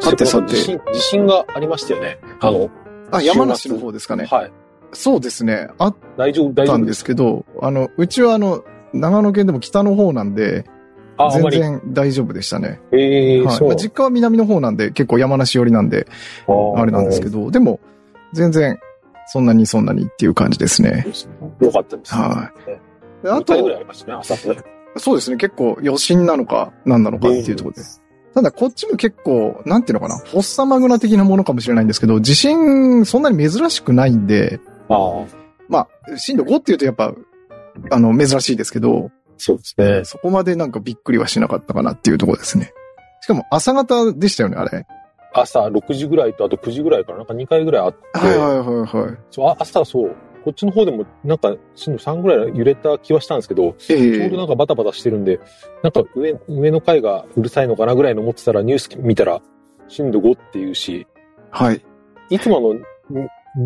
さてさて地震、地震がありましたよね。あの、あ、山梨の方ですかね。はい。そうですね。あっ大丈夫、大丈たんですすけど、あの、うちはあの、長野県でも北の方なんで、全。然大丈夫でしたね。ええそうはいまあ。実家は南の方なんで、結構山梨寄りなんで、あれなんですけど。ど、でも、全然、そんなにそんなにっていう感じですね。よかったです。はいあ2回ぐらいと、ありましたね、朝ね。そうですね、結構余震なのか、何なのかっていうところで。ただ、こっちも結構、なんていうのかな、フォッサマグナ的なものかもしれないんですけど、地震、そんなに珍しくないんで、ああ、まあ、震度5っていうとやっぱ、あの、珍しいですけど、そうですね。そこまでなんかびっくりはしなかったかなっていうところですね。しかも朝方でしたよね、あれ。朝6時ぐらいとあと9時ぐらいからなんか2回ぐらいあって、はいはいはいはい。そうあ朝そう、こっちの方でもなんか震度3ぐらい揺れた気はしたんですけど、えちょうどえなんかバタバタしてるんで、なんか上、上の階がうるさいのかなぐらいの思ってたらニュース見たら震度5っていうし、はい。いつものん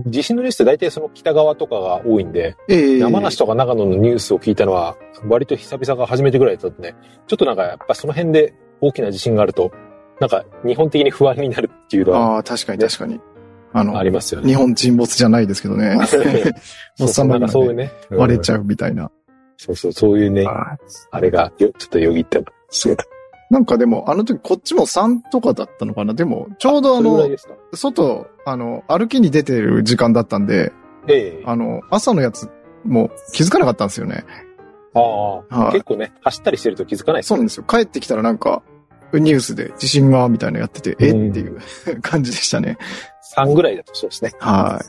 地震のニュースって大体その北側とかが多いんで、ええ山梨とか長野のニュースを聞いたのは割と久々が初めてぐらいだったんでね、ちょっとなんかやっぱその辺で大きな地震があると、なんか日本的に不安になるっていうのはああ、確かに確かに。あの、ありますよね。日本沈没じゃないですけどね。そうそう、なんかそういうね。割れちゃう。みたいな。そうそう、そういうね、はいあれがよちょっとよぎってます。なんかでも、あの時こっちも3とかだったのかな。でも、ちょうどあのそれぐらいで、すか？外、あの、歩きに出てる時間だったんで、ええあの、朝のやつも気づかなかったんですよね。ああ、はい結構ね、走ったりしてると気づかないですそうなんですよ。帰ってきたらなんか、ニュースで地震が、みたいなのやってて、えうんっていう 感じでしたね。3ぐらいだとそうですね。はい。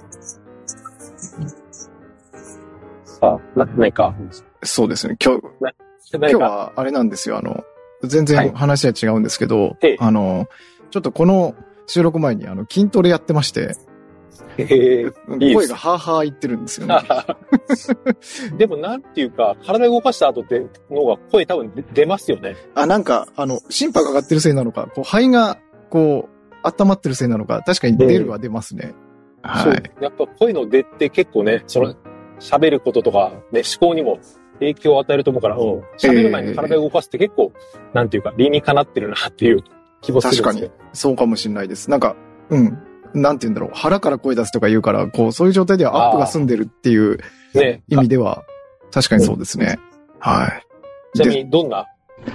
さあ、な、何か？そうですね。今日、今。日はあれなんですよ。あの、全はい然話は違うんですけど、ええあの、ちょっとこの収録前にあの筋トレやってまして、ええ声がハーハー言ってるんですよね。でもなんていうか、体動かした後ってのが声多分出出ますよね。あ、なんか、あの、心拍が上がってるせいなのか、こう肺が、こう、温まってるせいなのか、確かに出るは出ますね。はい。やっぱ声の出って結構ね、その、喋ることとか、ね、思考にも影響を与えると思うから、うん喋る前に体を動かすって結構、なんていうか、理にかなってるなっていう気もするんですよ。そうかもしれないです。なんか、うん。なんて言うんだろう。腹から声出すとか言うから、こう、そういう状態ではアップが済んでるっていうね。意味では、確かにそうですね。はい。ちなみにどんな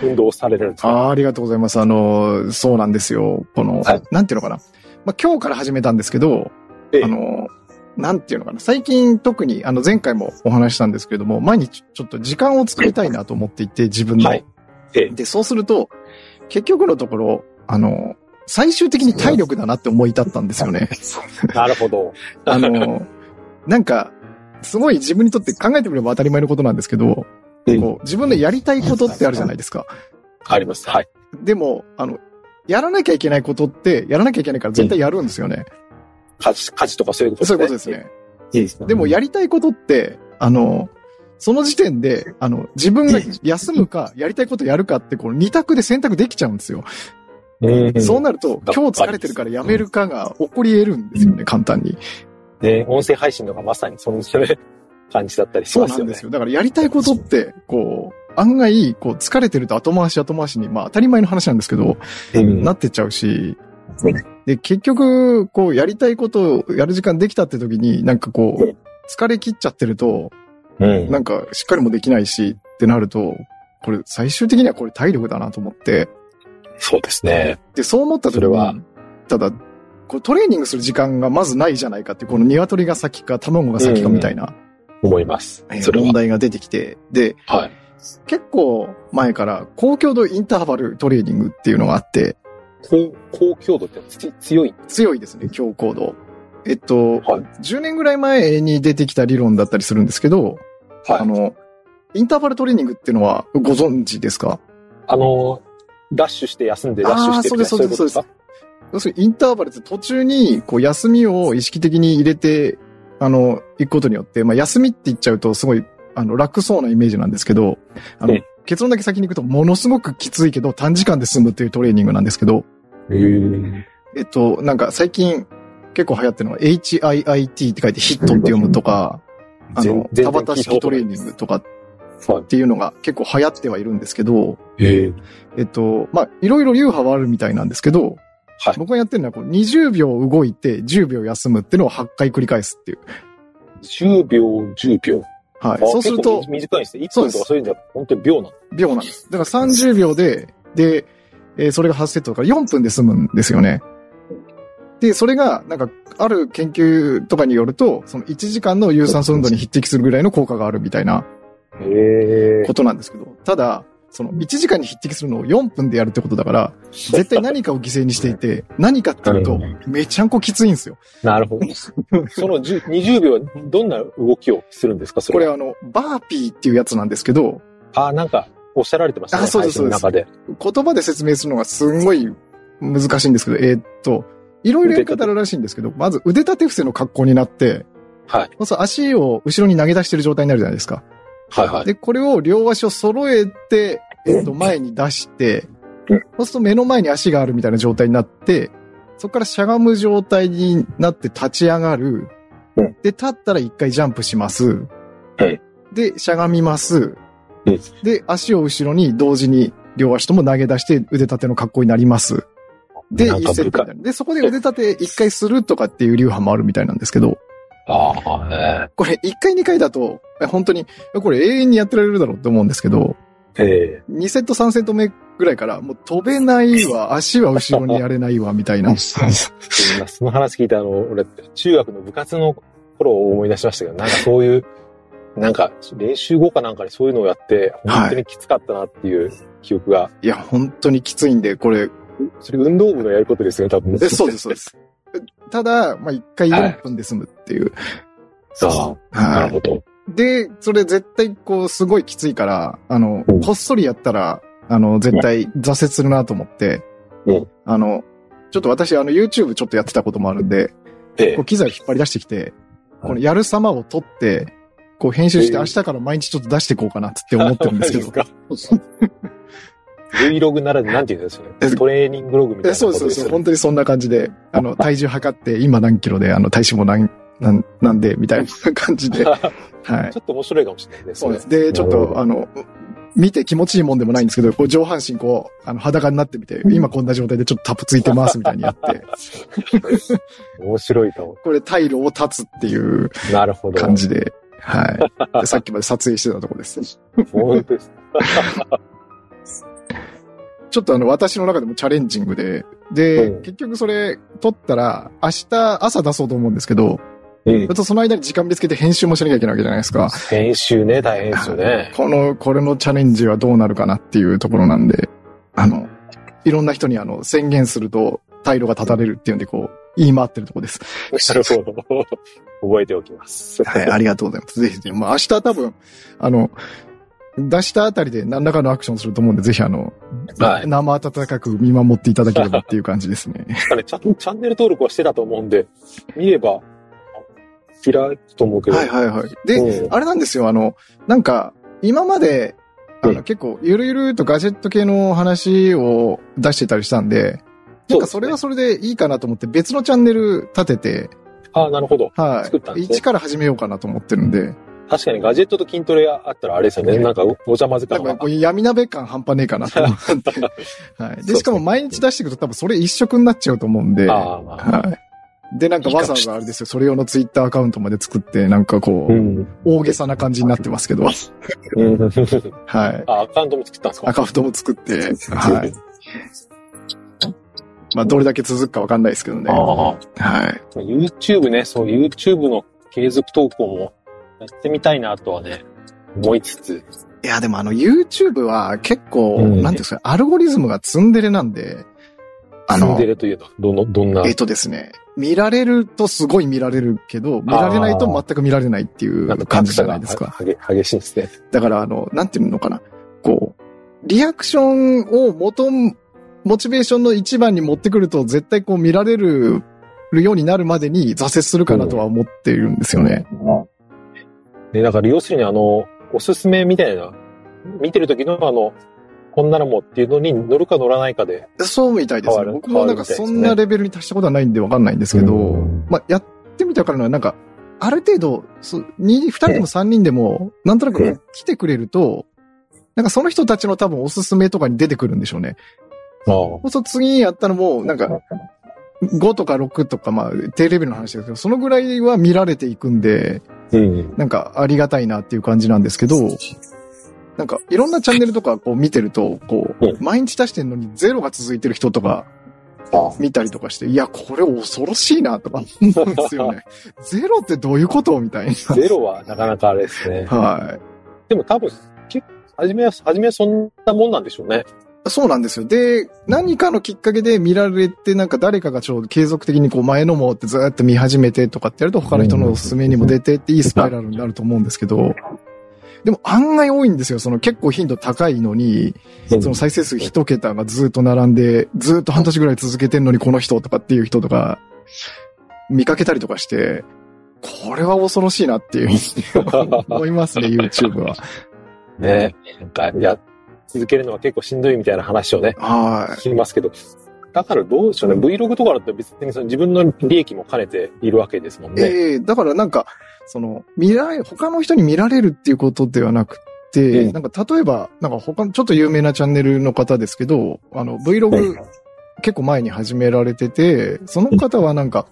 運動をされるんですか？あーありがとうございます。あの、そうなんですよ。この、はいなんていうのかな。まあ、今日から始めたんですけど、ええあの、なんていうのかな。最近特に、あの、前回もお話ししたんですけれども、毎日ちょっと時間を作りたいなと思っていて、自分の。はいええで、そうすると、結局のところ、あの、最終的に体力だなって思い立ったんですよね。なるほど。あの、なんか、すごい自分にとって考えてみれば当たり前のことなんですけど、うんこう自分のやりたいことってあるじゃないですか。あります。はい。でも、あの、やらなきゃいけないことって、やらなきゃいけないから絶対やるんですよね。家事、家事とかそういうことそういうことです。ね。いいですねでも、やりたいことって、あの、その時点で、あの、自分が休むか、やりたいことやるかって、この二択で選択できちゃうんですよ。うん。そうなると、今日疲れてるからやめるかが起こり得るんですよね、簡単に。ね、音声配信とかまさにその感じだったりしますよね。そうなんです。よ。だからやりたいことって、こう、案外、こう、疲れてると後回し後回しに、まあ当たり前の話なんですけど、うん。なってっちゃうし。うん、で、結局、こう、やりたいことをやる時間できたって時に、なんかこう疲れ切っちゃってると、うん。なんかしっかりもできないしってなると、これ最終的にはこれ体力だなと思って、そうですね。で、そう思った時それはに、ただ、こうトレーニングする時間がまずないじゃないかって、この鶏が先か卵が先かみたいな、思います問。題が出てきて、で、はい。結構前から高強度インターバルトレーニングっていうのがあって、高、高強度ってつ？強い？強いですね、強高度。えっと、はい。10年ぐらい前に出てきた理論だったりするんですけど、あはい。の、インターバルトレーニングっていうのはご存知ですか？あの、ダッシュして休んでダッシュしてそうですみたいなそうです要す。るにインターバルって途中にこう休みを意識的に入れて、あの、行くことによって、まあ休みって言っちゃうとすごい、あの、楽そうなイメージなんですけど、あのええ、結論だけ先に行くとものすごくきついけど短時間で済むっていうトレーニングなんですけど、えっと、なんか最近結構流行ってるのは HIIT って書いてヒットって読むとか、あの、田畑式トレーニングとかっはい。ていうのが結構流行ってはいるんですけど、えええっと、まあ、いろいろ流派はあるみたいなんですけど、はい僕がやってるのはこう20秒動いて10秒休むっていうのを8回繰り返すっていう。10秒、10秒。はい。あそうすると短いんですね。1そうです分とかそういうんじゃ、本当に秒なの。秒なんです。だから30秒で、で、えーそれが8セットだから4分で済むんですよね。で、それが、なんか、ある研究とかによると、その1時間の有酸素運動に匹敵するぐらいの効果があるみたいなことなんですけど、ただ、その1時間に匹敵するのを4分でやるってことだから、絶対何かを犠牲にしていて、何かっていうと、めちゃんこきついんですよ。なるほど。その10 20秒はどんな動きをするんですか？それは。これあの、バーピーっていうやつなんですけど、あ、なんか、おっしゃられてましたね。あそうです配信の中で。言葉で説明するのがすんごい難しいんですけど、えーっと、いろいろやり方あるらしいんですけど、まず腕立て伏せの格好になって、はい。そう足を後ろに投げ出してる状態になるじゃないですか。はいはい。で、これを両足を揃えて、えっと、前に出してうん、そうすると目の前に足があるみたいな状態になって、そこからしゃがむ状態になって立ち上がるうん。で、立ったら一回ジャンプしますはい。で、しゃがみますうん。で、足を後ろに同時に両足とも投げ出して腕立ての格好になります。で、一セット。で、そこで腕立て一回するとかっていう流派もあるみたいなんですけど、ああ、これ1回2回だと、え本当に、これ永遠にやってられるだろうって思うんですけど、ええ2セット3セット目ぐらいから、もう飛べないわ、足は後ろにやれないわ、みたいな。今その話聞いて、あの、俺、中学の部活の頃を思い出しましたけど、なんかそういう、なんか練習後かなんかにそういうのをやって、本当にきつかったなっていう記憶が、いや、本当にきついんで、これ、それ運動部のやることですよね、多分。えそうです、そうです。ただ、まあ、1回4分で済むっていう。ああ、なはるほど。い。で、それ絶対こう、すごいきついから、あのうん、こっそりやったら、あの、絶対挫折するなと思ってうん、あの、ちょっと私、あの、YouTube ちょっとやってたこともあるんで、ええこう機材を引っ張り出してきて、このやる様を撮って、こう編集してええ明日から毎日ちょっと出していこうかなって思ってるんですけど。Vlog ならでなんて言うんですよえね。トレーニングログみたいえなそうです、そうです。ことですよね。本当にそんな感じで、あの、体重測って、今何キロで、あの、体脂肪何、なん、なんで、みたいな感じで。はいち。ょっと面白いかもしれないね。そうです。で、ちょっと、あの、見て気持ちいいもんでもないんですけど、こう上半身こう、あの、裸になってみて、今こんな状態でちょっとタプついてますみたいにやって、面白いかも。これタイルを立つっていうなるほど。感じで、はい。でさっきまで撮影してたとこです。本当です。ちょっとあの、私の中でもチャレンジングで、で、うん結局それ撮ったら、明日朝出そうと思うんですけど、うんあ。とその間に時間見つけて編集もしなきゃいけないわけじゃないですか。編集ね、大変ですよね。この、これのチャレンジはどうなるかなっていうところなんで、あの、いろんな人にあの、宣言すると、退路が立たれるっていうんで、こう、言い回ってるとこです。なるほど。覚えておきます。はい、ありがとうございます。ぜひぜひ、まあ明日多分、あの、出したあたりで何らかのアクションすると思うんで、ぜひあの、はい生温かく見守っていただければっていう感じですね。なんかねチャンチャンネル登録はしてたと思うんで、見れば、開くと思うけど。はいはいはい。で、うんあれなんですよ、あの、なんか、今まで、あの、うん結構、ゆるゆるとガジェット系の話を出してたりしたんで、なんかそれはそれでいいかなと思って別のチャンネル立てて、ああ、なるほど。はい。作ったんですね一から始めようかなと思ってるんで、確かにガジェットと筋トレあったらあれですよね。なんかお邪魔ず感がなんか闇鍋感半端ねえかなと思って。はい。で、しかも毎日出していくと多分それ一色になっちゃうと思うんで、ああ、まあ。はい。で、なんかわざわざあれですよ、それ用のツイッターアカウントまで作って、なんかこう、うん。大げさな感じになってますけど、うんはい。あ、アカウントも作ったんですか？アカウントも作って、はい。。まあ、どれだけ続くかわかんないですけどね。あはあ。い。YouTube ね、そう、YouTube の継続投稿もやってみたいなとはね、思いつつ。いや、でもあの、YouTube は結構、うんなんていうんですか、アルゴリズムがツンデレなんで、あのツンデ、レといえば、どの、どんな？えっ、、とですね、見られるとすごい見られるけど、見られないと全く見られないっていう感じじゃないですか。はげ激しいんですね。だから、あの、なんていうのかな。こう、リアクションを元、モチベーションの一番に持ってくると、絶対こう見られるようになるまでに挫折するかなとは思っているんですよね。で、だから要するにあの、おすすめみたいな、見てる時のあの、こんなのもっていうのに乗るか乗らないかで、そうみたいですね。僕もなんかそんなレベルに達したことはないんでわかんないんですけど、うんまあ、やってみたからのはなんか、ある程度、二二人でも三人でも、なんとなく来てくれると、なんかその人たちの多分おすすめとかに出てくるんでしょうね。ああ。そう次にやったのも、なんか、5とか6とか、まあ、低レベルの話ですけど、そのぐらいは見られていくんで、うん。なんかありがたいなっていう感じなんですけど、なんかいろんなチャンネルとかこう見てると、こうう、毎日出してんのにゼロが続いてる人とかあ見たりとかして、いや、これ恐ろしいなとか思うんですよね。ゼロってどういうことみたいな。ゼロはなかなかあれですね。はい。でも多分、初めは、初めはそんなもんなんでしょうね。そうなんですよ。で、何かのきっかけで見られて、なんか誰かがちょうど継続的にこう前のもってずーっと見始めてとかってやると他の人のおすすめにも出てっていいスパイラルになると思うんですけど、でも案外多いんですよ。その結構頻度高いのに、その再生数一桁がずっと並んで、ずっと半年ぐらい続けてんのにこの人とかっていう人とか、見かけたりとかして、これは恐ろしいなっていう思いますね、YouTube は。ね。なんか、や、続けるのは結構しんどいみたいな話をね、は聞きますけど。だからどうでしょうね。Vlog とかだと別にその自分の利益も兼ねているわけですもんい。ね。ええだからなんか、その、見られ、他の人に見られるっていうことではなくて、うんなんか例えば、なんか他のちょっと有名なチャンネルの方ですけど、あの、Vlog 結構前に始められてて、その方はなんか、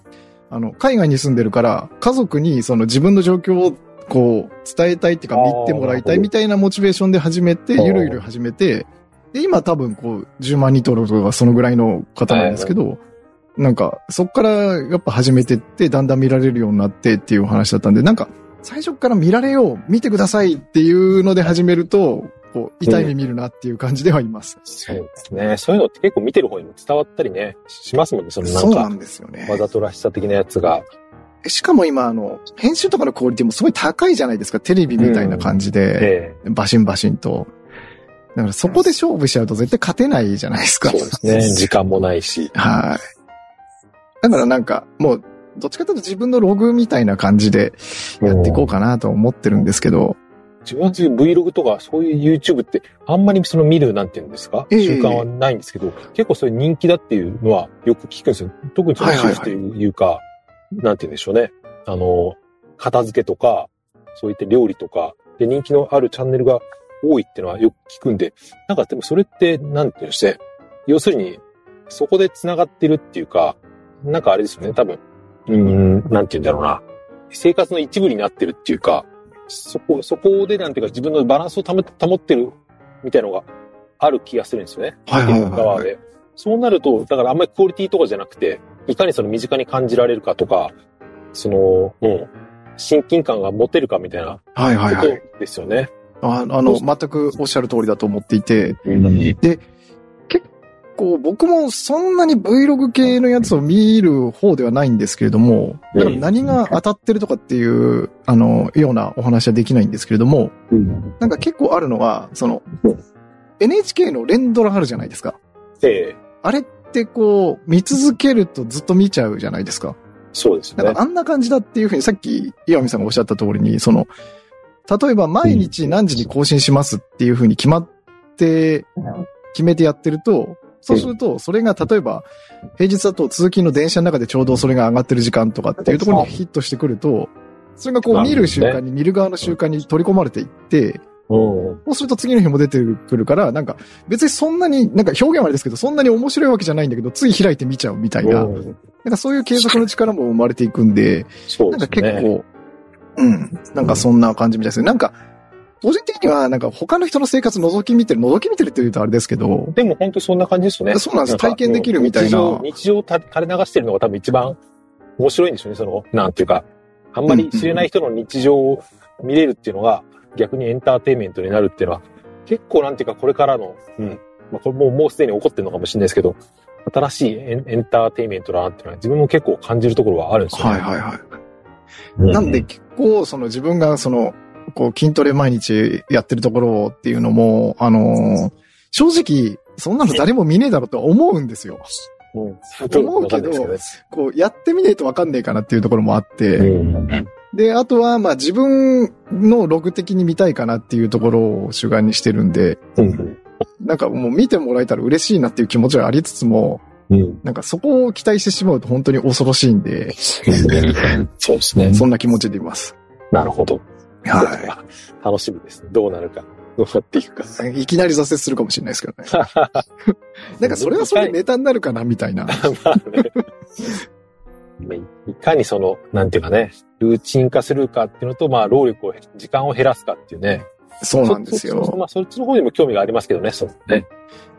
あの、海外に住んでるから、家族にその自分の状況をこう、伝えたいっていうか、見てもらいたいみたいなモチベーションで始めて、ゆるゆる始めて、で、今多分こう、10万人登録とかそのぐらいの方なんですけど、なんか、そっからやっぱ始めてって、だんだん見られるようになってっていうお話だったんで、なんか、最初から見られよう、見てくださいっていうので始めると、こう、痛い目見るなっていう感じではいます。そうですね。そういうのって結構見てる方にも伝わったりね、しますもんね。そのなそうなんか、んですよね。わざとらしさ的なやつが。しかも今、あの、編集とかのクオリティもすごい高いじゃないですか。テレビみたいな感じで、えバシンバシンと。だからそこで勝負しちゃうと絶対勝てないじゃないですか。えそうですね。時間もないし。はい。だからなんか、もう、どっちかというと自分のログみたいな感じでやっていこうかなと思ってるんですけど、自分は Vlog とかそういう YouTube ってあんまりその見るなんていうんですか、ええ習慣はないんですけど、結構そういう人気だっていうのはよく聞くんですよ。特にその主婦というか、なんて言うんでしょうね。あの、片付けとか、そういった料理とか、で人気のあるチャンネルが多いっていうのはよく聞くんで、なんかでもそれって、なんていうんですね。要するに、そこで繋がってるっていうか、なんかあれですよね、多分。うーん、なんて言うんだろうな。生活の一部になってるっていうか、そこ、そこでなんていうか自分のバランスを保って保ってるみたいなのがある気がするんですよね。はいはいはい側で。そうなると、だからあんまりクオリティとかじゃなくて、いかにその身近に感じられるかとか、その、もう、親近感が持てるかみたいなはいはいことはい。ですよね。ああの、全くおっしゃる通りだと思っていて、結構僕もそんなに Vlog 系のやつを見る方ではないんですけれども、だから何が当たってるとかっていう、あの、ようなお話はできないんですけれども、なんか結構あるのは、その、NHK の連ドラあるじゃないですか。ええあれってこう、見続けるとずっと見ちゃうじゃないですか。そうですねなんか。あんな感じだっていうふうにさっき岩見さんがおっしゃった通りに、その、例えば毎日何時に更新しますっていうふうに決まって、決めてやってると、そうすると、それが例えば、平日だと通勤の電車の中でちょうどそれが上がってる時間とかっていうところにヒットしてくると、それがこう見る習慣に、見る側の習慣に取り込まれていって、う。ん。そうすると次の日も出てくるから、なんか別にそんなに、なんか表現はあれですけど、そんなに面白いわけじゃないんだけど、つい開いて見ちゃうみたいな、なんうんかそういう継続の力も生まれていくんで、なんか。結構、うん。なんかそんな感じみたいですね。なんか、個人的には、なんか他の人の生活覗き見てる、覗き見てるって言うとあれですけど、でも本当そんな感じですよね。そうなんですか体験できるみたいなうん日常、日常垂れ流してるのが多分一番面白いんでしょうね。その、なんていうか、あんまり知れない人の日常を見れるっていうのが逆にエンターテインメントになるっていうのは、結構なんていうかこれからの、うん。まあこれもうもうすでに起こってるのかもしれないですけど、新しいエンエンターテインメントだなっていうのは自分も結構感じるところはあるんですよね。はいはいはい。うんなんで結構、その自分がその、こう筋トレ毎日やってるところっていうのも、あのー正直、そんなの誰も見ねえだろうとは思うんですよ。うん。思うけどこう、やってみねえとわかんねえかなっていうところもあって、で、あとは、まあ自分のログ的に見たいかなっていうところを主眼にしてるんで。なんかもう見てもらえたら嬉しいなっていう気持ちはありつつも、うん。なんかそこを期待してしまうと本当に恐ろしいんで、そうですね。そんな気持ちでいます。なるほど。は楽しみですね。どうなるか。どうなっていくか。いきなり挫折するかもしれないですけどね。なんかそれはそれでネタになるかなみたいな。まあね。いかにその、なんていうかね、ルーチン化するかっていうのと、まあ、労力を、時間を減らすかっていうね。そうなんですよ。まあ、そっちの方にも興味がありますけどね、そうね。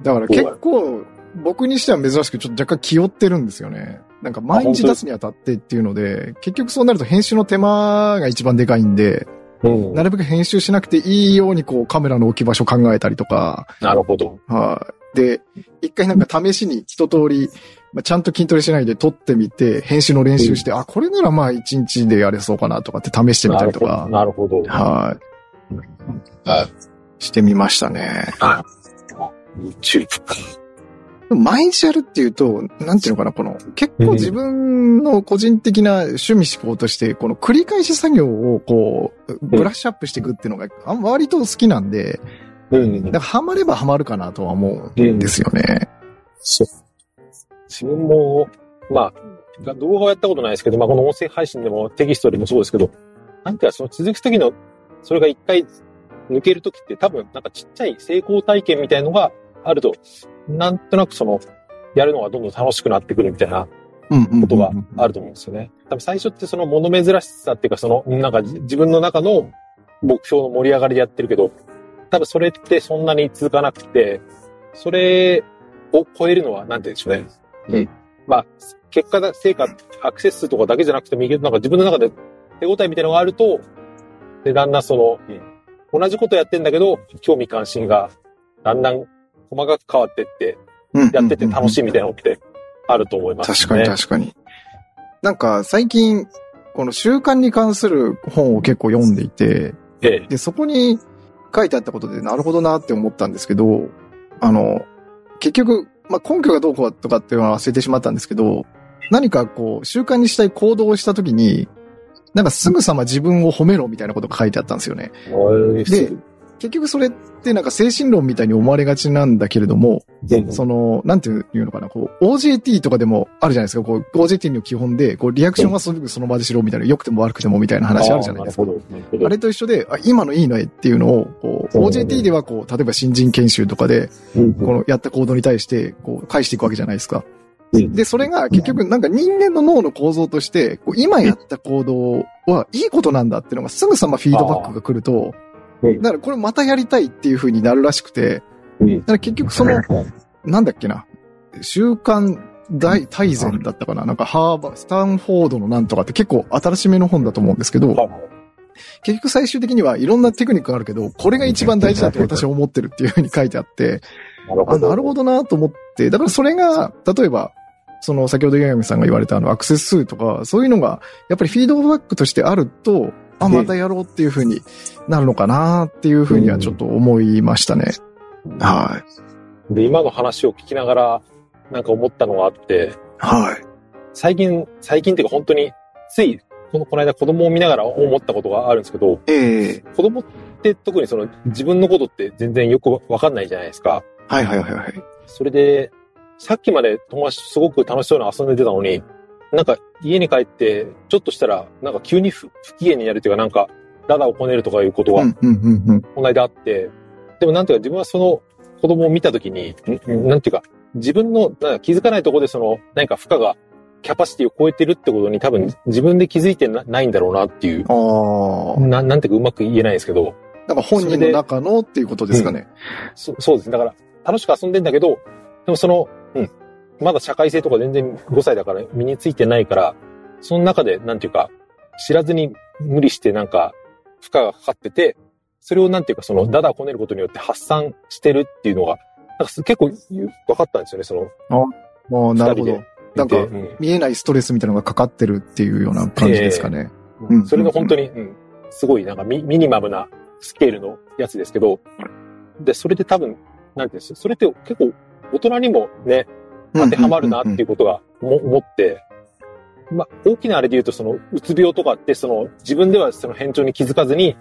だから結構、僕にしては珍しくちょっと若干気負ってるんですよね。なんか毎日出すにあたってっていうので、結局そうなると編集の手間が一番でかいんで、うん。なるべく編集しなくていいようにこうカメラの置き場所考えたりとか、なるほど。はい。で、一回なんか試しに一通り、まあ、ちゃんと筋トレしないで撮ってみて、編集の練習して、あ、これならまあ一日でやれそうかなとかって試してみたりとか、なるほど。はい。はい。してみましたね。あ、YouTube か。毎日やるっていうと、なんていうのかな、この、結構自分の個人的な趣味思考として、この繰り返し作業をこう、ブラッシュアップしていくっていうのが、あん割と好きなんで、うんだからハマればハマるかなとは思うんですよね。そう。自分も、まあ、動画はやったことないですけど、まあ、この音声配信でもテキストでもそうですけど、なんていうか、その続く時の、それが一回抜ける時って多分、なんかちっちゃい成功体験みたいのがあると、なんとなくその、やるのがどんどん楽しくなってくるみたいなうんうんうんうんことがあると思うんですよね。多分最初ってその物珍しさっていうか、その、なんか自分の中の目標の盛り上がりでやってるけど、多分それってそんなに続かなくて、それを超えるのは、なんて言うんでしょうね。うんまあ、結果だ、成果、アクセス数とかだけじゃなくてもいいけど、なんか自分の中で手応えみたいなのがあると、で、だんだんその、同じことやってんだけど、興味関心がだんだん細かく変わってって、やってて楽しいみたいなのってあると思いますね。確かに確かに。なんか最近、この習慣に関する本を結構読んでいて、ええ。で、そこに書いてあったことでなるほどなって思ったんですけど、あの、結局、まあ、根拠がどうこうとかっていうのは忘れてしまったんですけど、何かこう、習慣にしたい行動をしたときに、なんかすぐさま自分を褒めろみたいなことが書いてあったんですよね。で結局それってなんか精神論みたいに思われがちなんだけれども、でその、なんていうのかな、こう、OJT とかでもあるじゃないですか、こう、OJT の基本で、こう、リアクションはすぐその場でしろみたいな、良くても悪くてもみたいな話あるじゃないですか。ああれと一緒で、あ、今のいいねっていうのを、こう、うん OJT ではこう、例えば新人研修とかで、うん。このやった行動に対して、こう、返していくわけじゃないですか。うん。で、それが結局なんか人間の脳の構造として、こう今やった行動はいいことなんだっていうのがすぐさまフィードバックが来ると、うん。だからこれまたやりたいっていう風になるらしくて、うん。だから結局その、なんだっけな、習慣大大全だったかななんかハーバー、スタンフォードのなんとかって結構新しめの本だと思うんですけど、はい。結局最終的にはいろんなテクニックがあるけど、これが一番大事だと私は思ってるっていう風に書いてあって、あ、なるほど。なるほどなと思って、だからそれが、例えば、その先ほど岩上さんが言われたあのアクセス数とか、そういうのが、やっぱりフィードバックとしてあると、あ、またやろうっていう風になるのかなっていう風にはちょっと思いましたね。はで、今の話を聞きながら、なんか思ったのがあって、い。はい。最近、最近っていうか本当に、つい、この、この間子供を見ながら思ったことがあるんですけど、ええ子供って特にその自分のことって全然よくわかんないじゃないですか。はいはいはいはい。それで、さっきまで友達すごく楽しそうに遊んでてたのに、なんか家に帰って、ちょっとしたら、なんか急に不不機嫌になるっていうか、なんか、ダダをこねるとかいうことがうんうんうんうん。この間あって、でもなんていうか自分はその子供を見たときに、んなんていうか、自分の気づかないところでその何か負荷がキャパシティを超えてるってことに多分自分で気づいてなないんだろうなっていう、ああ。ななんていうかうまく言えないですけど、だから本人の中のっていうことですかね。そそうですね。だから楽しく遊んでんだけど、でもその、うん、まだ社会性とか全然5歳だから身についてないから、その中でなんていうか、知らずに無理してなんか負荷がかかってて、それをなんていうかそのダダをこねることによって発散してるっていうのが、なんかす結構分かったんですよね、そのもうなるほど。なんか見えないストレスみたいなのがかかってるっていうような感じですかね。うん。それが本当に、うん、すごいなんかミミニマムなスケールのやつですけど、で、それで多分、なんていうんですそれって結構大人にもね、当てはまるなっていうことがも思って、まあ、大きなあれで言うと、その、うつ病とかって、その、自分ではその変調に気づかずに、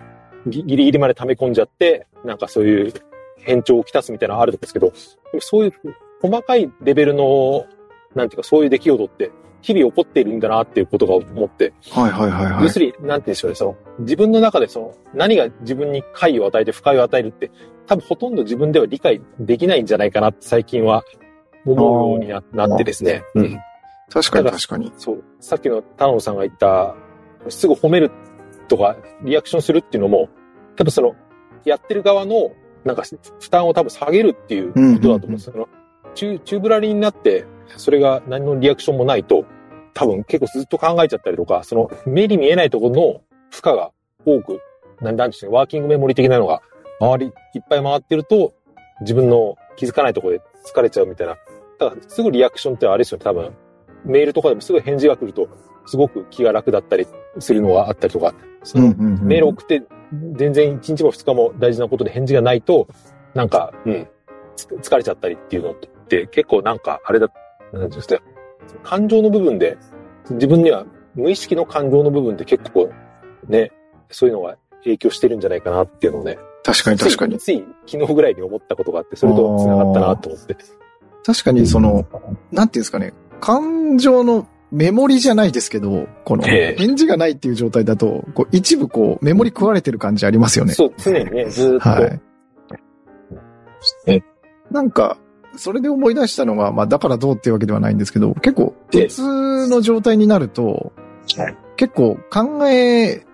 ぎギリギリまで溜め込んじゃって、なんかそういう変調をきたすみたいなのあるんですけど、そういう細かいレベルの、なんていうか、そういう出来事って、日々起こっているんだなっていうことが思って。はいはいはいはい。要するに、なんて言うんでしょうね、その、自分の中でその、何が自分に快を与えて不快を与えるって、多分ほとんど自分では理解できないんじゃないかなって最近は思うようにななってですね。うん。確かに確かに。そう。さっきの田野さんが言った、すぐ褒めるとか、リアクションするっていうのも、多分その、やってる側の、なんか、負担を多分下げるっていうことだと思うんですよ。その宙、宙ぶらりになって、それが何のリアクションもないと、多分結構ずっと考えちゃったりとか、その、目に見えないところの負荷が多く、なんなんですね、ワーキングメモリ的なのが、周りいっぱい回ってると、自分の気づかないところで疲れちゃうみたいな。だから、すぐリアクションってあれですよね、多分。メールとかでもすぐ返事が来ると、すごく気が楽だったりするのがあったりとか、そのメール送って、全然1日も2日も大事なことで返事がないと、なんか、うん、つ疲れちゃったりっていうのって結構なんか、あれだ、なんていうんですか、感情の部分で、自分には無意識の感情の部分で結構、ね、そういうのが影響してるんじゃないかなっていうのをね、確かに確かに。つい昨日ぐらいに思ったことがあって、それと繋がったなと思って。確かにその、なんていうんですかね、感情のメモリじゃないですけど、この、ええ返事がないっていう状態だと、こう一部こう、メモリ食われてる感じありますよね。そう、常にね、ずーっと。はい。えなんか、それで思い出したのが、まあだからどうっていうわけではないんですけど、結構、ええ普通の状態になるとはい、結構考え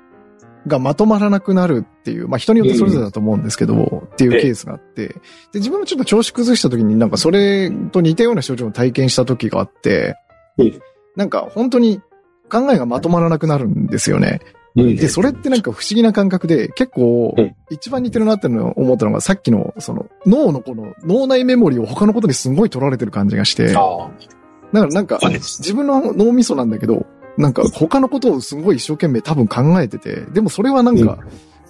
がまとまらなくなるっていう、まあ人によってそれぞれだと思うんですけど、っていうケースがあって、で、自分もちょっと調子崩した時になんかそれと似たような症状を体験した時があってええ、なんか本当に考えがまとまらなくなるんですよね。で、それってなんか不思議な感覚で、結構うん、一番似てるなって思ったのが、さっきの、その、脳のこの、脳内メモリを他のことにすごい取られてる感じがして、だかあらなんか、自分の脳みそなんだけど、なんか他のことをすごい一生懸命多分考えてて、でもそれはなんか、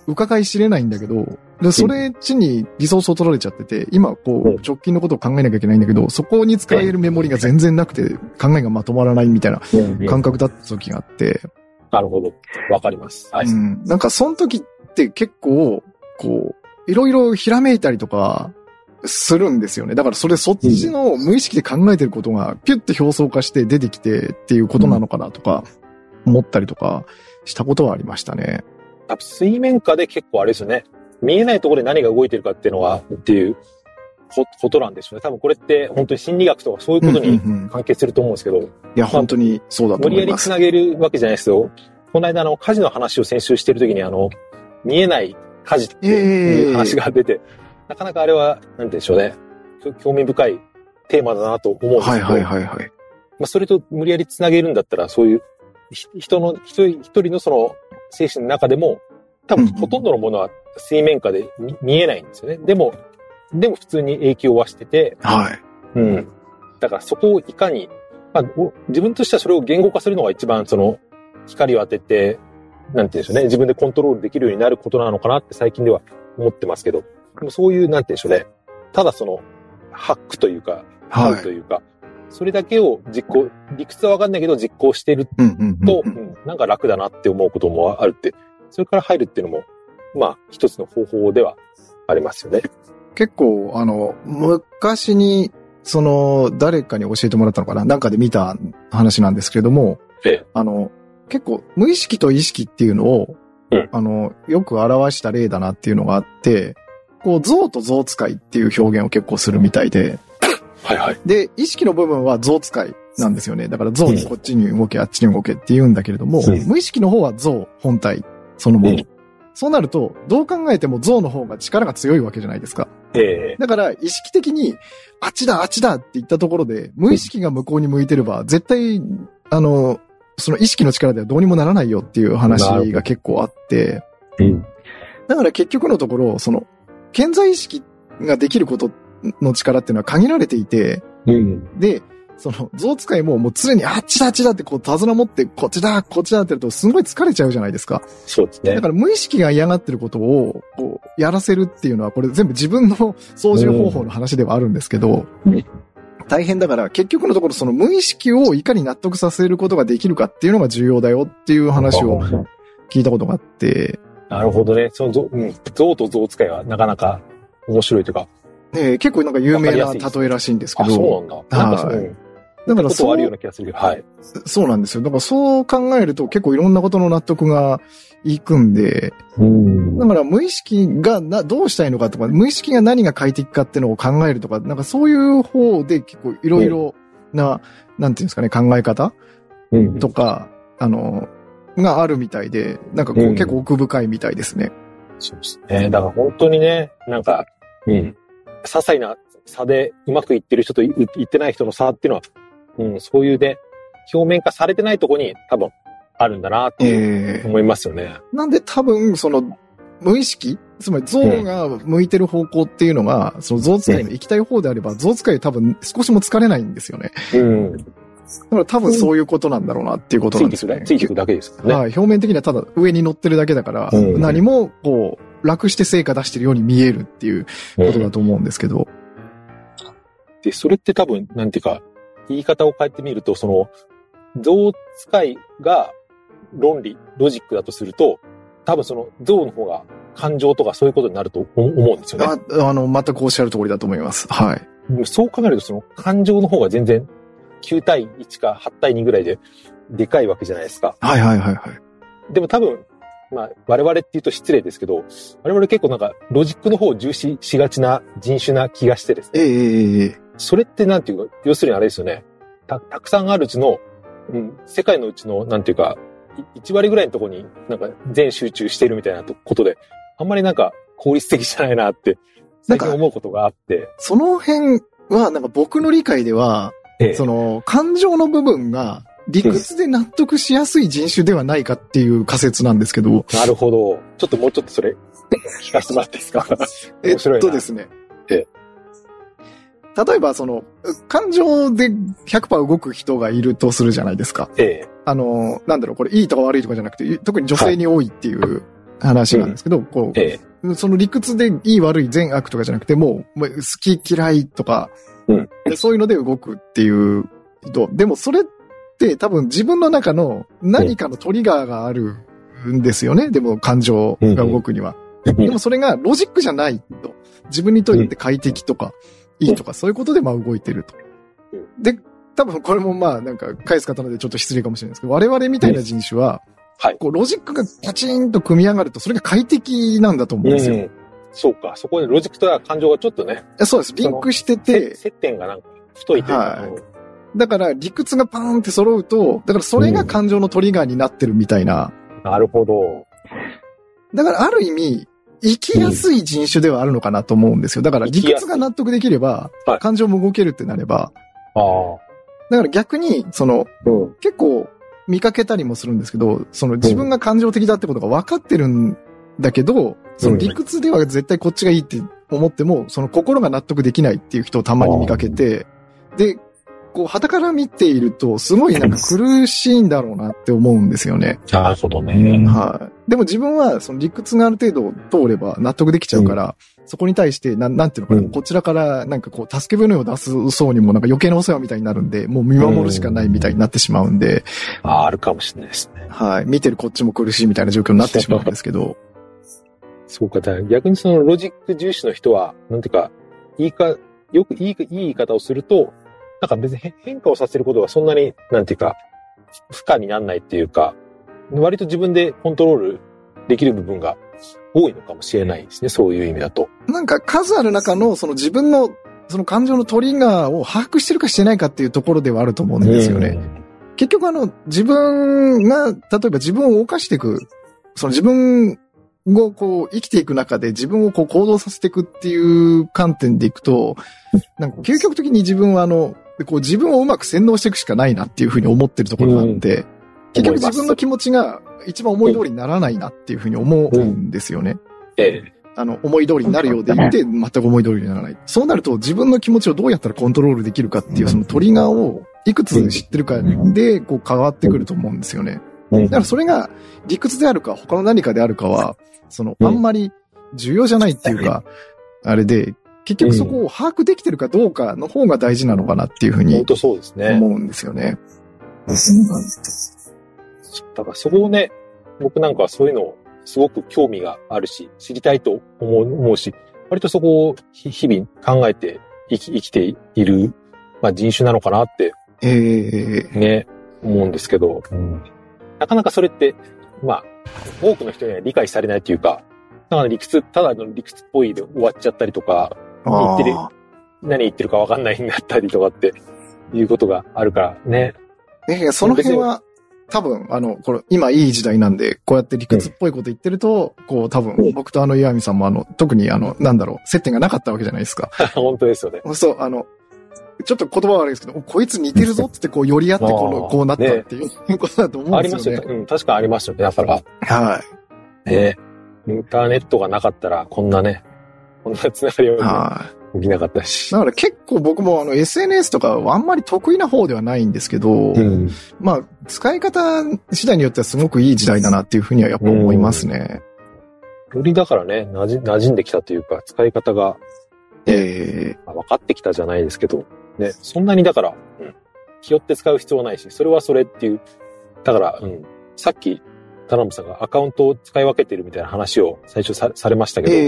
伺い知れないんだけど、で、それっちにリソースを取られちゃってて、今こう直近のことを考えなきゃいけないんだけど、そこに使えるメモリが全然なくて、考えがまとまらないみたいなあ。感覚だった時があって、なるほど。わかります。はい。うん。なんか、その時って結構、こう、いろいろひらめいたりとか、するんですよね。だからそれそっちの無意識で考えてることがピュッて表層化して出てきてっていうことなのかなとか、思ったりとかしたことはありましたね。多分水面下で結構あれですよね。見えないところで何が動いてるかっていうのは、っていうこことなんでしょうね。多分これって本当に心理学とかそういうことにうんうんうん関係すると思うんですけど、いや、本当にそうだと無理思います。やり繋げるわけじゃないですよ。この間あの火事の話を先週してるときにあの、見えない火事っていう話が出て、なかなかあれは、なんてでしょうね。興味深いテーマだなと思うんですけど、はいはいはいはい。まあ、それと無理やり繋げるんだったら、そういう、ひ人の、一人一人のその精神の中でも、多分ほとんどのものは水面下で見見えないんですよね。でも、でも普通に影響はしてて、はい。うん。だからそこをいかに、まあ、お自分としてはそれを言語化するのが一番その、光を当てて、なんて言うんでしょうね。自分でコントロールできるようになることなのかなって最近では思ってますけど、でもそういう、なんて言うんでしょうね。ただその、ハックというか、ハはい。ウというか、それだけを実行、理屈はわかんないけど実行してると、なんか楽だなって思うこともあるって、それから入るっていうのも、まあ、一つの方法ではありますよね。結構、あの、昔に、その、誰かに教えてもらったのかな？なんかで見た話なんですけれども、ええあの、結構、無意識と意識っていうのを、うんあの、よく表した例だなっていうのがあって、こう、像と像使いっていう表現を結構するみたいで、はいはい。で、意識の部分は像使いなんですよね。だから像にこっちに動け、あっちに動けって言うんだけれども、うん無意識の方は像本体そのもの。うんそうなると、どう考えても像の方が力が強いわけじゃないですか。ええだから、意識的に、あっちだ、あっちだって言ったところで、無意識が向こうに向いてれば、絶対、あの、その意識の力ではどうにもならないよっていう話が結構あって、うん。だから結局のところ、その、健在意識ができることの力っていうのは限られていて、うん。で、その、象使いももう常にあっちだあっちだってこう手綱持って、こっちだ、こっちだってやるとすごい疲れちゃうじゃないですか。そうですねだ。から無意識が嫌がってることを、こう、やらせるっていうのは、これ全部自分の操縦方法の話ではあるんですけどうん、大変だから、結局のところその無意識をいかに納得させることができるかっていうのが重要だよっていう話を聞いたことがあって、なるほどね。その像、うん。像と像使いはなかなか面白いというか。ね結構なんか有名な例えらしいんですけあ、ど、そうなんだ。なんかその、はいうんだからことはあるようそう、な気がするけど、はい。そうなんですよ。だからそう考えると結構いろんなことの納得がいくんで、うんだから無意識がな、どうしたいのかとか、無意識が何が快適かっていうのを考えるとか、なんかそういう方で結構いろいろな、なんていうんですかね、考え方うんとか、あの、があるみたいで、なんかこう、うん結構奥深いみたいですね。そうですね。だから本当にね、なんか、うん。些細な差でうまくいってる人といいってない人の差っていうのは、うん、そういうね、表面化されてないとこに多分あるんだなってええ思いますよね。なんで多分、その、無意識つまり象が向いてる方向っていうのが、その象使いの行きたい方であれば、象使い多分少しも疲れないんですよね。うん。だから多分そういうことなんだろうなっていうことなんですよね。ついてくだけですからね。はい。表面的にはただ上に乗ってるだけだから、うん何もこう、楽して成果出してるように見えるっていうことだと思うんですけど。で、それって多分、なんていうか、言い方を変えてみると、その、象使いが論理、ロジックだとすると、多分その象の方が感情とかそういうことになると思うんですよね。ああの、全くおっしゃる通りだと思います。はい。そう考えると、その感情の方が全然9対1か8対2ぐらいででかいわけじゃないですか。はいはいはいはい。でも多分、まあ、我々って言うと失礼ですけど、我々結構なんかロジックの方を重視しがちな人種な気がしてですね。ええええええそれってなんていうか、要するにあれですよね。た、たくさんあるうちの、うん、世界のうちの、なんていうか、い1割ぐらいのところになんか全集中してるみたいなとことで、あんまりなんか効率的じゃないなって、最近思うことがあって。その辺は、なんか僕の理解では、ええその、感情の部分が理屈で納得しやすい人種ではないかっていう仮説なんですけど、なるほど。ちょっともうちょっとそれ、聞かせてもらっていいですか？えっとですね。ええ例えば、その、感情で100%動く人がいるとするじゃないですか。ええ。あの、なんだろう、これいいとか悪いとかじゃなくて、特に女性に多いっていう話なんですけど、こええ。う、その理屈でいい悪い善悪とかじゃなくて、もう好き嫌いとか、うんでそういうので動くっていう人。でもそれって多分自分の中の何かのトリガーがあるんですよね。でも感情が動くには。でもそれがロジックじゃないと。自分にとって快適とか、いいとか、そういうことでまあ動いてると。で、多分これもまあなんか返す方なのでちょっと失礼かもしれないですけど、我々みたいな人種は、はいこうロジックがパチンと組み上がると、それが快適なんだと思うんですよ。うん。そうか。そこでロジックと感情がちょっとね、そうです。リンクしててて、接点がなんか太いというか、はいだから理屈がパーンって揃うと、だからそれが感情のトリガーになってるみたいな。なるほど。だからある意味、生きやすい人種ではあるのかなと思うんですよ。だから理屈が納得できればはい、感情も動けるってなれば、ああ。だから逆に、その、うん。結構見かけたりもするんですけど、その自分が感情的だってことが分かってるんだけど、その理屈では絶対こっちがいいって思っても、その心が納得できないっていう人をたまに見かけて、で、こう、旗から見ていると、すごいなんか苦しいんだろうなって思うんですよね。なるほどね。はい。でも自分は、その理屈がある程度通れば納得できちゃうから、そこに対して、なん、なんていうのかな、うんこちらから、なんかこう、助け舟を出すそうにも、なんか余計なお世話みたいになるんで、もう見守るしかないみたいになってしまうんで、ああ、あるかもしれないですね。はい。見てるこっちも苦しいみたいな状況になってしまうんですけど、そうか。逆にそのロジック重視の人は、なんていうか、いいか、よくいい、いい言い方をすると、なんか別に変変化をさせることがそんなに、なんていうか、負荷にならないっていうか、割と自分でコントロールできる部分が多いのかもしれないですね。そういう意味だと。なんか数ある中の、その自分の、その感情のトリガーを把握してるかしてないかっていうところではあると思うんですよね。結局あの、自分が、例えば自分を動かしていく、その自分をこう生きていく中で自分をこう行動させていくっていう観点でいくと、なんか究極的に自分はあの、こう自分をうまく洗脳していくしかないなっていうふうに思ってるところがあって、結局自分の気持ちが一番思い通りにならないなっていうふうに思うんですよね。ええ。あの、思い通りになるようでいて、全く思い通りにならない。そうなると、自分の気持ちをどうやったらコントロールできるかっていう、そのトリガーをいくつ知ってるかで、こう変わってくると思うんですよね。だからそれが理屈であるか、他の何かであるかは、その、あんまり重要じゃないっていうか、あれで、結局そこを把握できてるかどうかの方が大事なのかなっていうふう本に当そうですね。思うんですよね。だからそこをね、僕なんかはそういうのをすごく興味があるし、知りたいと思う思うし、割とそこを日日々考えて生き生きている、まあ、人種なのかなってええ。ね、思うんですけど、なかなかそれって、まあ、多くの人には理解されないというか、だから理屈、ただの理屈っぽいで終わっちゃったりとか、言ってるあ何言ってるかわかんないんだったりとかっていうことがあるからね。あ。ええその辺は、多分、あの、これ、今いい時代なんで、こうやって理屈っぽいこと言ってると、こう、多分、僕とあの岩見さんもあの、特にあの、なんだろう、接点がなかったわけじゃないですか。本当ですよね。そう、あの、ちょっと言葉は悪いですけど、おこいつ似てるぞっつってこう寄り合ってこの、こうなったっていう ことだと思うんでありますすよね。よね。うん、確かありますよね。だから、はい。ね、インターネットがなかったら、こんなね、こんなつながりははい。起きなかったし。だから結構僕もあの SNS とかはあんまり得意な方ではないんですけど、ん。まあ、使い方次第によってはすごくいい時代だなっていうふうにはやっぱ思いますね。よりだからね、馴染んできたというか、使い方がえまあ分かってきたじゃないですけど、ね、そんなにだから、うん、気負って使う必要はないし、それはそれっていう、だから、うん、さっき、田辺さんがアカウントを使い分けてるみたいな話を最初さされましたー、けど、え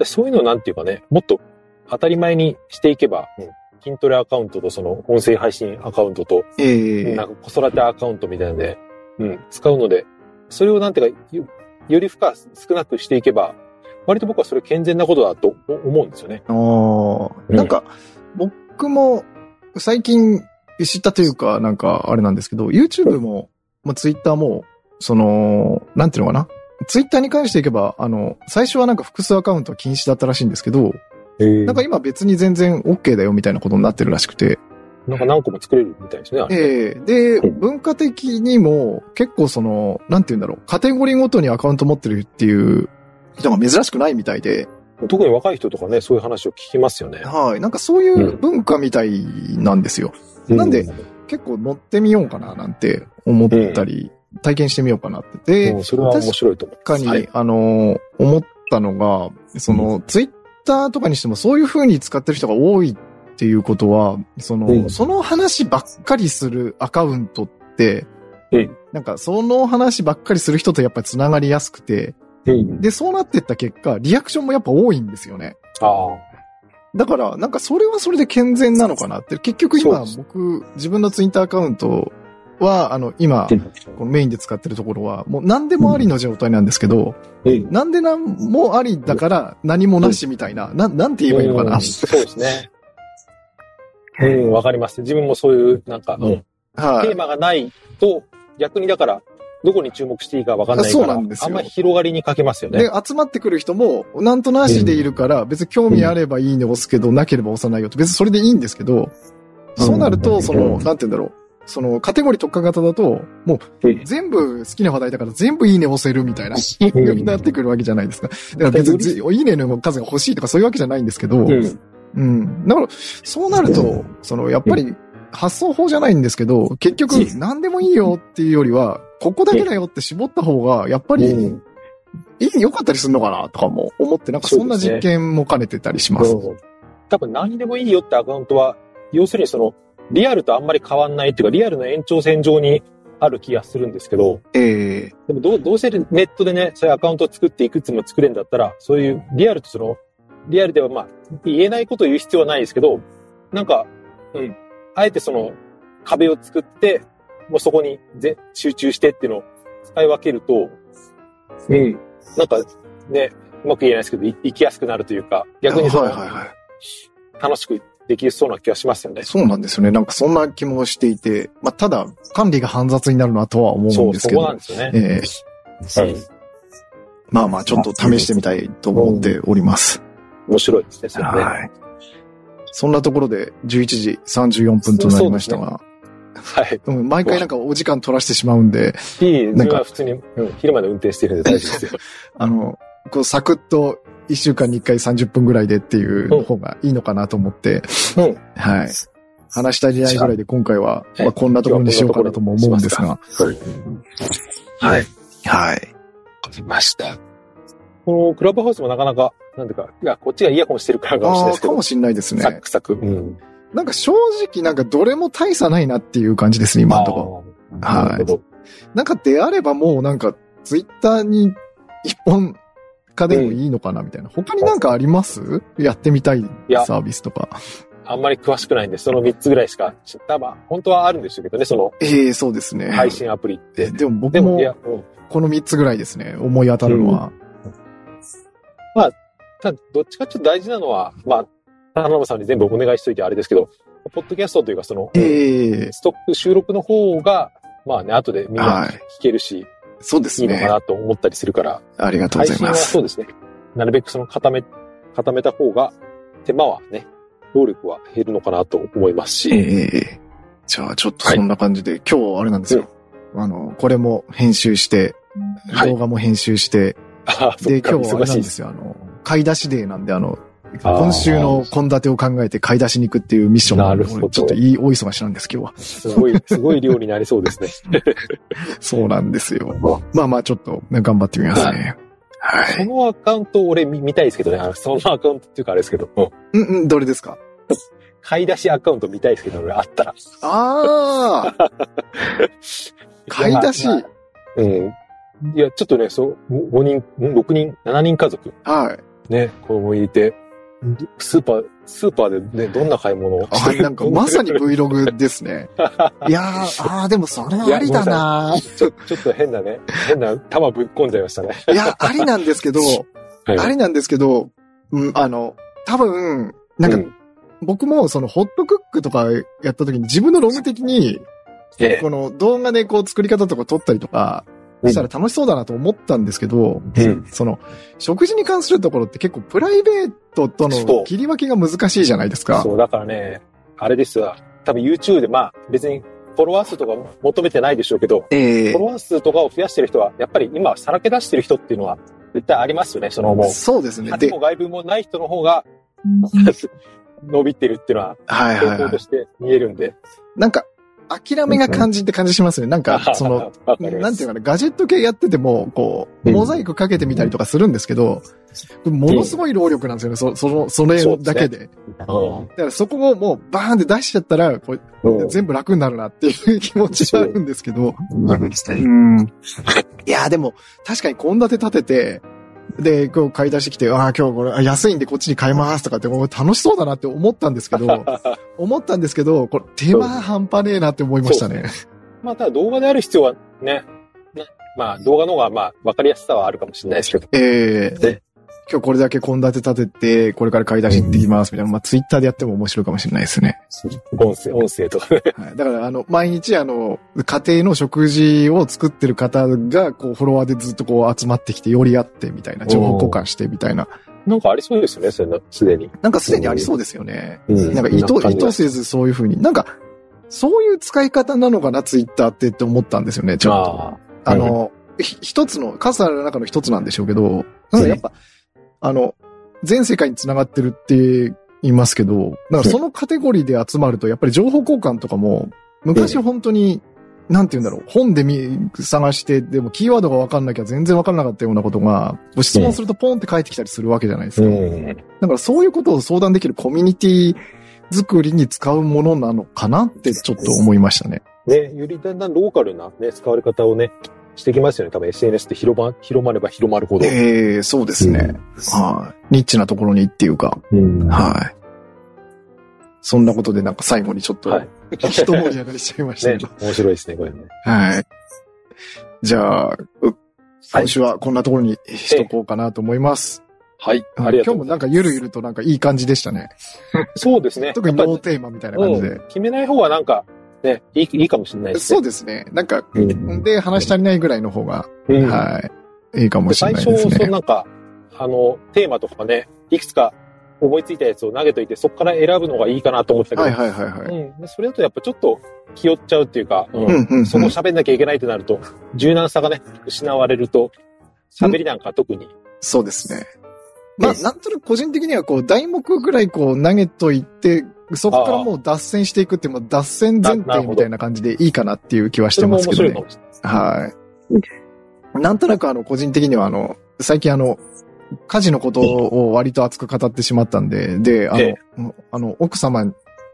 ー、そういうのをなんていうかね、もっと当たり前にしていけば、うん、筋トレアカウントとその音声配信アカウントと、えー、なんか子育てアカウントみたいなので、うん、使うので、それをなんていうか、よより負荷少なくしていけば、割と僕はそれ健全なことだと思うんですよね。あー。なんか、僕も最近知ったというか、なんかあれなんですけど、YouTube も、まあ、Twitter も、その、なんていうのかな？Twitter に関していけば、あの、最初はなんか複数アカウントは禁止だったらしいんですけど、ななんか今別に全然 OK だよみたいなことになってるらしくて、なんか何個も作れるみたいですね。あれええ。で、うん。文化的にも結構その、なんて言うんだろう、カテゴリーごとにアカウント持ってるっていう人が珍しくないみたいで、特に若い人とかね、そういう話を聞きますよね。はい。なんかそういう文化みたいなんですよ。なんでう結構乗ってみようかななんて思ったり、体験してみようかなって。で、うんそれは面白いと思う。確かに、はいあのー思ったのが、その、ツイッターとかにしてもそういう風に使ってる人が多いっていうことは、その、うんその話ばっかりするアカウントって、うんなんかその話ばっかりする人とやっぱり繋がりやすくて、うんで、そうなってった結果、リアクションもやっぱ多いんですよね。ああ。だから、なんかそれはそれで健全なのかなって。結局今、僕、自分のツイッターアカウントは、あの、今、このメインで使ってるところは、もう何でもありの状態なんですけど、うんなんでなんもありだから何もなしみたいな、ななんて言えばいいのかな。うんそうですね。うん、わかります。自分もそういう、なんか、うんはいテー。マがないと、逆にだから、どこに注目していいかわかんないから、そうなんですよあんまり広がりにかけますよね。で、集まってくる人も、なんとなしでいるから、別に興味あればいいね押すけど、なければ押さないよって、別にそれでいいんですけど、そうなると、その、なんて言うんだろう。その、カテゴリー特化型だと、もう、全部好きな話題だから全部いいね押せるみたいな、うん になってくるわけじゃないですか。だから別にず、いいねの数が欲しいとかそういうわけじゃないんですけど、うん。うん。だから、そうなると、その、やっぱり、発想法じゃないんですけど、結局、何でもいいよっていうよりは、ここだけだよって絞った方が、やっぱり、うん。いい、良かったりするのかなとかも思って、なんかそんな実験も兼ねてたりします。そう多分何でもいいよってアカウントは、要するにその、リアルとあんまり変わんないっていうか、リアルの延長線上にある気がするんですけど、ええ。でもどうどうせネットでね、そういうアカウントを作っていくつも作れんだったら、そういうリアルとその、リアルではまあ、言えないことを言う必要はないですけど、なんか、うん、あえてその、壁を作って、もうそこにぜ集中してっていうのを使い分けると、うん、なんかね、うまく言えないですけど、い生きやすくなるというか、逆にその、はいはいはい。楽しくできそうな気がしますよね。そうなんですよね。なんかそんな気もしていて、まあ、ただ、管理が煩雑になるのはとは思そうう、そんですけどこなんですよね。ええまあまあ、ちょっと試してみたいと思っております。面白いですね、それね。はい。そんなところで11時34分となりましたが、はい。うん毎回なんかお時間取らせてしまうんで、いい、自なんか普通に、うん、昼まで運転してるんで大丈夫ですよ。あの、こうサクッと1週間に1回30分ぐらいでっていう方がいいのかなと思って、うん。はい。話したりないぐらいで今回は、はいまあ、こんなところにしようかなとも思うんですが、はい。はい。わかりました。このクラブハウスもなかなか、なんていうか、いや、こっちがイヤホンしてるからかもしれないですけどかも、しんないですサね。クサク。うん。なんか正直なんかどれも大差ないなっていう感じですね、今のところ。あーなんかであればもうなんかツイッターに一本化でもいいのかなみたいな。他になんかあります？やってみたいやサービスとか。あんまり詳しくないんで、その3つぐらいしか、多分、本当はあるんでしょうけどね、そのええそうですね。配信アプリって。でも僕でも、この3つぐらいですね、思い当たるのは。ただ、どっちかっていうと大事なのは、まあ、田中さんに全部お願いしといてあれですけど、ポッドキャストというか、その、ええストック収録の方が、まあね、後でみんはない聞けるし、そうですいいのかね。なと思ったりするから、ありがとうございますそう。ですね。なるべくその固め、固めた方が、手間はね、労力は減るのかなと思いますええし、ええじゃあ、ちょっとそんな感じで、今日あれなんですよ。あの、これも編集して、はい動画も編集して、ああ、そで、今日はあれ。ないんですすよ。あの、買い出しデーなんで、あの、今週の献立を考えて買い出しに行くっていうミッションなるほどちょっといい、大忙しなんです、今日は。すごい、すごい量になりそうですね。そうなんですよ。まあまあ、ちょっと、ね、頑張ってみますね。はい。そのアカウント俺見見たいですけどね。あのそのアカウントっていうかあれですけど、うんうんうん、どれですか？買い出しアカウント見たいですけど、俺あったら。ああ買い出しまあうん。いや、ちょっとね、そう、5人、ん6人、7人家族、はい。ね、子供入れて、スーパー、スーパーでね、どんな買い物を？あ、なんかまさに Vlog ですね。いやー、あー、でもそれはありだな。ちょ、ちょっと変なね、変な玉ぶっ込んじゃいましたね。いや、ありなんですけど、はい。ありなんですけど、うん、あの、多分、なんか、うん。僕もそのホットクックとかやった時に自分のログ的に、ええ。この動画でこう作り方とか撮ったりとか、うんしたら楽しそうだなと思ったんですけど、うんその、食事に関するところって結構プライベートとの切り分けが難しいじゃないですか。そう、だからね、あれですわ。多分 YouTube で、まあ別にフォロワー数とか求めてないでしょうけど、えフォロワー数とかを増やしてる人は、やっぱり今さらけ出してる人っていうのは絶対ありますよね。そのもう、そうですね。で外も、外部もない人の方が 伸びてるっていうのは、はいはいはい傾向と。して見えるんで。なんか、諦めが感じって感じしますね。なんか、その、、なんていうかな、ガジェット系やってても、こう、うんモザイクかけてみたりとかするんですけど、ものすごい労力なんですよね、そその、それだけで。だからそこをもうバーンって出しちゃったら、こ全部楽になるなっていう気持ちはあるんですけど。うんうん。いや、でも、確かに献立立てて、で、こう買い出してきて、ああ、今日これあ安いんでこっちに買いますとかって、もう楽しそうだなって思ったんですけど、思ったんですけど、これ手間半端ねえなって思いましたね。まあ、ただ動画である必要はね、ねまあ動画の方がまあ分かりやすさはあるかもしれないですけど。ええで今日これだけ献立立てて、これから買い出し行ってきますみたいな、まあツイッターでやっても面白いかもしれないですね。音声、音声とかね。はい、だから、あの、毎日、あの、家庭の食事を作ってる方が、こう、フォロワーでずっとこう集まってきて、寄り合ってみたいな、情報交換してみたいな。なんかありそうですよね、それなすでに。なんかすでにありそうですよね。うんなんか意図、意図せずそういうふうに。なんか、そういう使い方なのかな、ツイッターってって思ったんですよね、ちょっと。まあの、ひ一つの、数ある中の一つなんでしょうけど、なんかやっぱ、あの、全世界に繋がってるって言いますけど、だからそのカテゴリーで集まると、やっぱり情報交換とかも、昔本当に、なんて言うんだろう、本で見、探して、でもキーワードが分かんなきゃ全然分かんなかったようなことが、ご質問するとポンって返ってきたりするわけじゃないですか。ん。だからそういうことを相談できるコミュニティ作りに使うものなのかなってちょっと思いましたね。ね、よりだんだんローカルなね、使われ方をね、してきますよね。多分 SNS って広ま、広まれば広まるほど。ええそうですね。はい。ニッチなところにっていうか、うん。はい。そんなことでなんか最後にちょっと、はい一盛り上がりしちゃいましたねけど。面白いですね、これね。はい。じゃあ、う今週はこんなところにしとこうかなと思います。はい。ありがとう今日もなんかゆるゆるとなんかいい感じでしたね。そうですね。特にノーテーマみたいな感じでうん。決めない方がなんか、ね、いい、いいかもしれないですね。そうですね。なんか、うんで話し足りないぐらいの方が、うんはい。いいかもでしれ最初、ないですね。そのなんか、あの、テーマとかね、いくつか思いついたやつを投げといて、そこから選ぶのがいいかなと思ってたけど、はいはいはいはい。うん。でそれだとやっぱちょっと気負っちゃうっていうか、うんうんうんうんそこ喋んなきゃいけないってなると、柔軟さがね、失われると、喋りなんか特に、そうですね。まあ、ねなんとなく個人的にはこう、題目ぐらいこう投げといて、そこからもう脱線していくっていう、脱線前提みたいな感じでいいかなっていう気はしてますけどね。はい。なんとなくあの、個人的にはあの、最近あの、家事のことを割と熱く語ってしまったんで、で、あの、えあの、奥様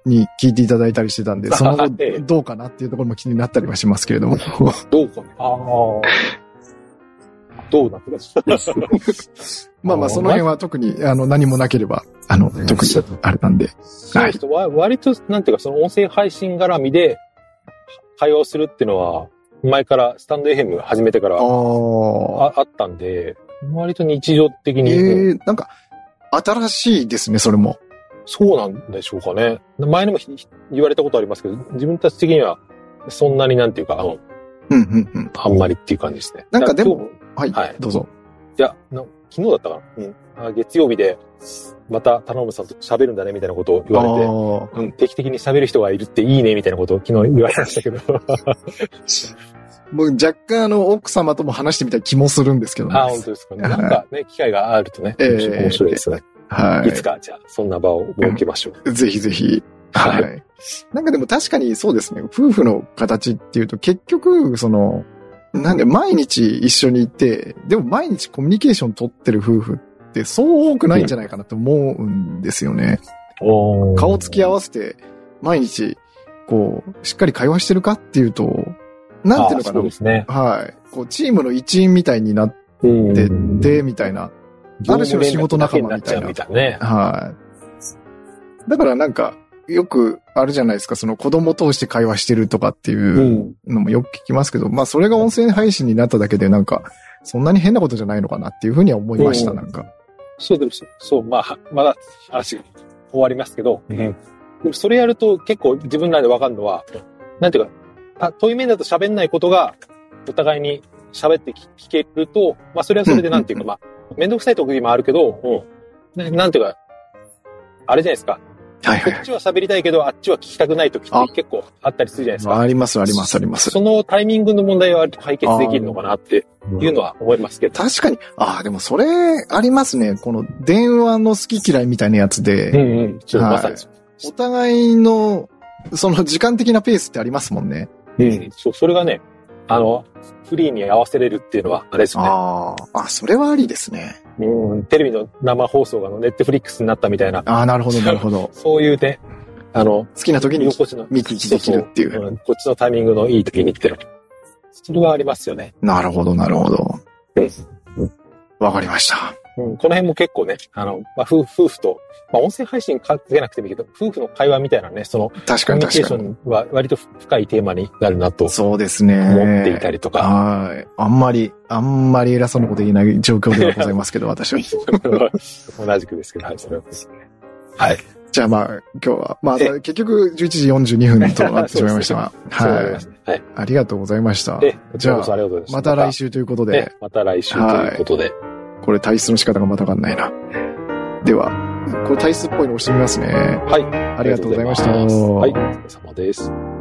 に聞いていただいたりしてたんで、その後 ええどうかなっていうところも気になったりはしますけれども。どうかね。ああ。どうなってます？まあまあ、その辺は特に、あの、何もなければ、あの、特に、あれなんで。そうですわ割と、なんていうか、その音声配信絡みで、会話をするっていうのは、前からスタンド FM 始めてからああったんで、割と日常的に、ええなんか、新しいですね、それも。そうなんでしょうかね。前にもひ言われたことありますけど、自分たち的には、そんなになんていうか、あのうん、うん、うん。あんまりっていう感じですね。なんかでもはい、はいどうぞ。いや、な昨日だったかな。うんあ。月曜日で、また、田辺さんと喋るんだね、みたいなことを言われて、あうん、定期的に喋る人がいるっていいね、みたいなことを昨日言われましたけど。ーもう若干あの、奥様とも話してみたい気もするんですけどね。あ、本当ですかね。なんかね、機会があるとね、ええ面白いですね。はい。いつか、じゃあ、そんな場を設けましょう。ぜひぜひ。は。はいなんかでも確かにそうですね。夫婦の形っていうと結局、その、なんで毎日一緒にいて、でも毎日コミュニケーション取ってる夫婦ってそう多くないんじゃないかなと思うんですよね。顔つき合わせて毎日、こう、しっかり会話してるかっていうと、なんていうのかなあそうで。すね。はい。こう、チームの一員みたいになっうんてって、みたいな。ある種の仕事仲間みたいななね。はい。だからなんか、よくあるじゃないですか、その子供通して会話してるとかっていうのもよく聞きますけど、まあそれが音声配信になっただけでなんか、そんなに変なことじゃないのかなっていうふうには思いました、うん。なんか。そう、でもそ、そう、まあ、まだ話終わりますけど、でもそれやると結構自分らでわかるのは、なんていうか、た対面だと喋んないことが、お互いに喋って聞聞けると、まあそれはそれでなんていうか、まあ、めんどくさい時もあるけど、うん。ななんていうか、あれじゃないですか。はいはいこっちは喋りたいけど、あっちは聞きたくない時って結構あったりするじゃないですか。あります、あります、あります。そのタイミングの問題は解決できるのかなっていうのは思いますけど。確かに、ああ、でもそれありますね。この電話の好き嫌いみたいなやつうんで、うん。そう、はいまさにそう。お互いの、その時間的なペースってありますもんね。うん。そう、それがね、あの、フリーに合わせれるっていうのは、あれですよね。ああ、あ、それはありですね。うん。テレビの生放送がネットフリックスになったみたいな、ああ、なるほど、なるほど。そういうね、あの、好きな時に見聞きできるっていう。そそんこっちのタイミングのいい時にっていうの。それはありますよね。なるほど、なるほどうん。わかりました。うん、この辺も結構ね、あの、まあ、夫夫婦と、まあ、音声配信かけなくてもいいけど、夫婦の会話みたいなね、その、確かにコミュニケーショ。ンは割と深いテーマになるなとそうですね。思っていたりとか。はい。あんまり、あんまり偉そうなこと言えない状況ではございますけど、私は。同じくですけど、はい、それはですね。はい。じゃあまあ、今日は、まあ、え結局11時42分となってしまいましたが、はい。はい。ありがとうございました。じゃあ、ました。来週ということねで、、また来週ということで。これ体質の仕方がまたわかんないな。では、これ体質っぽいの押してみますね。はい。ありがとうございました。はい。お疲れ様です。